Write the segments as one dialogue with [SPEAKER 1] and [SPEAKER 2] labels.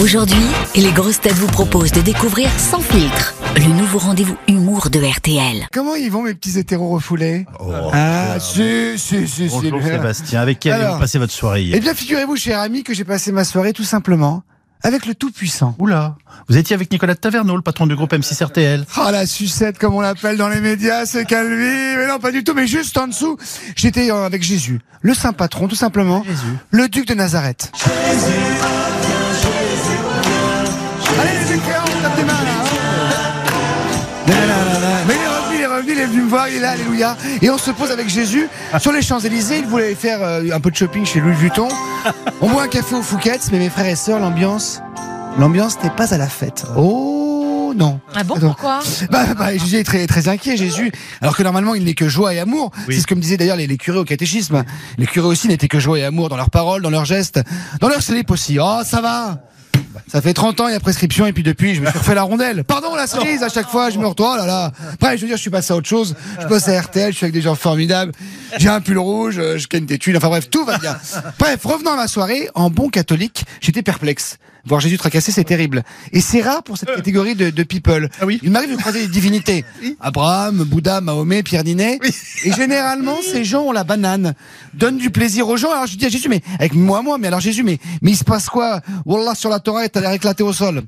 [SPEAKER 1] Aujourd'hui, les grosses têtes vous proposent de découvrir Sans filtre, le nouveau rendez-vous humour de RTL.
[SPEAKER 2] Comment ils vont mes petits hétéros refoulés Ah, si, si, si, si.
[SPEAKER 3] Bonjour. Sébastien, avec qui
[SPEAKER 2] Alors.
[SPEAKER 3] avez-vous passé votre soirée hier
[SPEAKER 2] Eh bien, figurez-vous, cher ami, que j'ai passé ma soirée tout simplement avec le Tout-Puissant.
[SPEAKER 3] Oula, vous étiez avec Nicolas de Taverneau, le patron du groupe M6 RTL.
[SPEAKER 2] Ah, la sucette, comme on l'appelle dans les médias, c'est Calvi. Mais non, pas du tout, mais juste en dessous, j'étais euh, avec Jésus, le saint patron, tout simplement.
[SPEAKER 3] Jésus.
[SPEAKER 2] Le duc de Nazareth. Allez, les écréants, on tape des mains, là. hein. Mais il est revenu, il est revenu, il est venu me voir, il est là, alléluia. Et on se pose avec Jésus sur les Champs-Élysées. Il voulait faire euh, un peu de shopping chez Louis Vuitton. On boit un café au Fouquet's, mais mes frères et sœurs, l'ambiance, l'ambiance n'est pas à la fête. Oh non.
[SPEAKER 4] Ah bon,
[SPEAKER 2] Attends.
[SPEAKER 4] pourquoi
[SPEAKER 2] Bah, bah, Jésus est très, très inquiet, Jésus. Alors que normalement, il n'est que joie et amour.
[SPEAKER 3] Oui.
[SPEAKER 2] C'est ce que me disaient d'ailleurs les, les curés au catéchisme. Les curés aussi n'étaient que joie et amour dans leurs paroles, dans leurs gestes, dans leurs slip aussi. Oh, ça va ça fait 30 ans, il y a prescription, et puis depuis, je me suis refait la rondelle. Pardon, la cerise, à chaque fois, je me retourne, oh là là. Après, je veux dire, je suis passé à autre chose. Je bosse à RTL, je suis avec des gens formidables. J'ai un pull rouge, euh, je gagne des tuiles, enfin bref, tout va bien. Bref, revenons à ma soirée, en bon catholique, j'étais perplexe. Voir Jésus tracasser, c'est terrible. Et c'est rare pour cette catégorie de, de people.
[SPEAKER 3] Ah oui
[SPEAKER 2] Il m'arrive de croiser des divinités. Abraham, Bouddha, Mahomet, Pierre Ninet. Et généralement, ces gens ont la banane, donnent du plaisir aux gens. Alors je dis à Jésus, mais avec moi, moi, mais alors Jésus, mais, mais il se passe quoi? Wallah sur la Torah, t'as l'air éclaté au sol.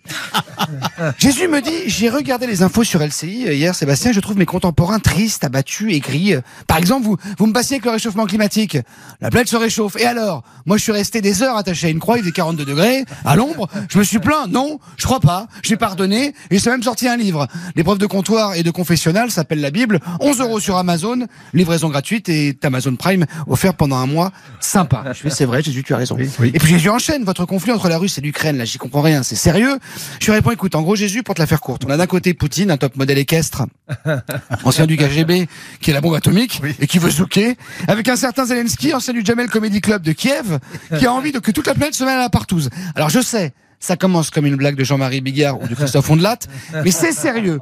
[SPEAKER 2] Jésus me dit, j'ai regardé les infos sur LCI euh, hier, Sébastien, je trouve mes contemporains tristes, abattus, aigris. Euh, Par exemple, vous, vous me passiez avec le réchauffement climatique. La planète se réchauffe. Et alors Moi, je suis resté des heures attaché à une croix, il faisait 42 degrés, à l'ombre. Je me suis plaint. Non, je crois pas. J'ai pardonné. Et j'ai même sorti un livre. L'épreuve de comptoir et de confessionnal s'appelle la Bible. 11 euros sur Amazon, livraison gratuite et Amazon Prime offert pendant un mois. Sympa. Je fais, c'est vrai, Jésus, tu as raison. Et puis Jésus enchaîne votre conflit entre la Russie et l'Ukraine. Là, j'y comprends rien. C'est sérieux. Je lui réponds, écoute, en gros, Jésus, pour te la faire courte, on a d'un côté Poutine, un top modèle équestre, ancien du KGB, qui est la bombe atomique et qui veut zouker, avec un certain Zelensky, ancien du Jamel Comedy Club de Kiev, qui a envie de que toute la planète se mêle à la partouze. Alors je sais, ça commence comme une blague de Jean-Marie Bigard ou de Christophe Ondelat, mais c'est sérieux.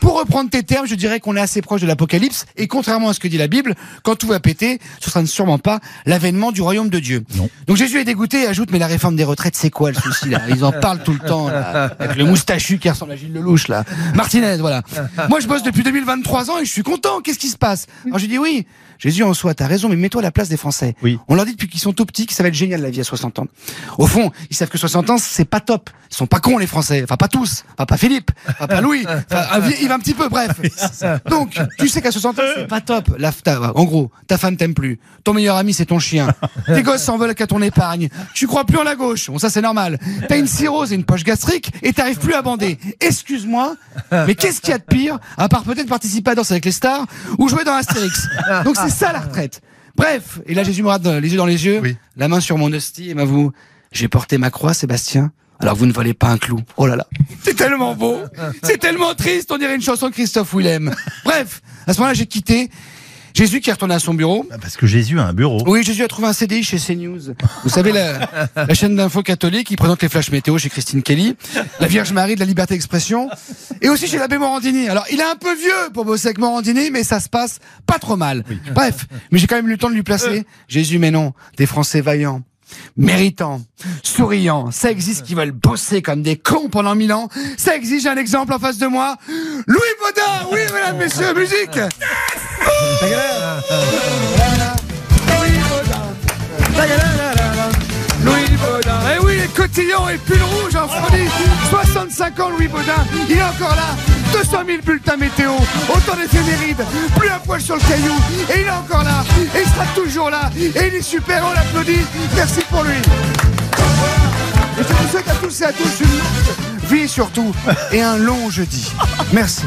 [SPEAKER 2] Pour reprendre tes termes, je dirais qu'on est assez proche de l'apocalypse, et contrairement à ce que dit la Bible, quand tout va péter, ce sera sûrement pas l'avènement du royaume de Dieu.
[SPEAKER 3] Non.
[SPEAKER 2] Donc Jésus est dégoûté et ajoute, mais la réforme des retraites, c'est quoi le souci là? Ils en parlent tout le temps, là, avec le moustachu qui ressemble à Gilles Lelouch, là. Martinez, voilà. Moi, je bosse depuis 2023 ans et je suis content. Qu'est-ce qui se passe? Alors je dis oui, Jésus en soi, t'as raison, mais mets-toi à la place des Français.
[SPEAKER 3] Oui.
[SPEAKER 2] On leur dit depuis qu'ils sont tout petits que ça va être génial la vie à 60 ans. Au fond, ils savent que 60 ans, c'est pas top. Ils sont pas cons les Français. Enfin, pas tous. Enfin, pas Philippe. Enfin, pas Louis. Enfin, va un petit peu, bref. Donc, tu sais qu'à 60 ans, c'est pas top. La, ta- en gros, ta femme t'aime plus. Ton meilleur ami, c'est ton chien. Tes gosses s'en veulent qu'à ton épargne. Tu crois plus en la gauche. Bon, ça, c'est normal. T'as une cirrhose et une poche gastrique et t'arrives plus à bander. Excuse-moi, mais qu'est-ce qu'il y a de pire, à part peut-être participer à Danse avec les stars ou jouer dans Astérix? Donc, c'est ça la retraite. Bref, et là Jésus me regarde les yeux dans les yeux,
[SPEAKER 3] Oui.
[SPEAKER 2] la main sur mon hostie et m'avoue, j'ai porté ma croix, Sébastien. Alors vous ne volez pas un clou. Oh là là, c'est tellement beau, c'est tellement triste, on dirait une chanson de Christophe Willem. Bref, à ce moment-là j'ai quitté. Jésus qui est retourné à son bureau.
[SPEAKER 3] Ah, Parce que Jésus a un bureau.
[SPEAKER 2] Oui, Jésus a trouvé un CDI chez CNews. Vous savez, la, la chaîne d'info catholique qui présente les flashs météo chez Christine Kelly, la Vierge Marie de la liberté d'expression, et aussi chez l'abbé Morandini. Alors, il est un peu vieux pour bosser avec Morandini, mais ça se passe pas trop mal. Bref, mais j'ai quand même eu le temps de lui placer. Jésus, mais non, des Français vaillants. Méritants, souriants, ça existe qui veulent bosser comme des cons pendant mille ans. Ça exige un exemple en face de moi. Louis Baudin, oui, mesdames, messieurs, musique. Louis Baudin. Tagadadadada. Louis Baudin. Eh oui, les cotillons et pull rouge en folie. 65 ans, Louis Baudin. Il est encore là. 200 000 bulletins météo. Autant d'éphémérides. Plus un poil sur le caillou. Et il est encore là. Et il sera toujours là. Et il est super. On l'applaudit. Merci pour lui. Et je vous souhaite à tous et à tous une vie surtout. Et un long jeudi. Merci.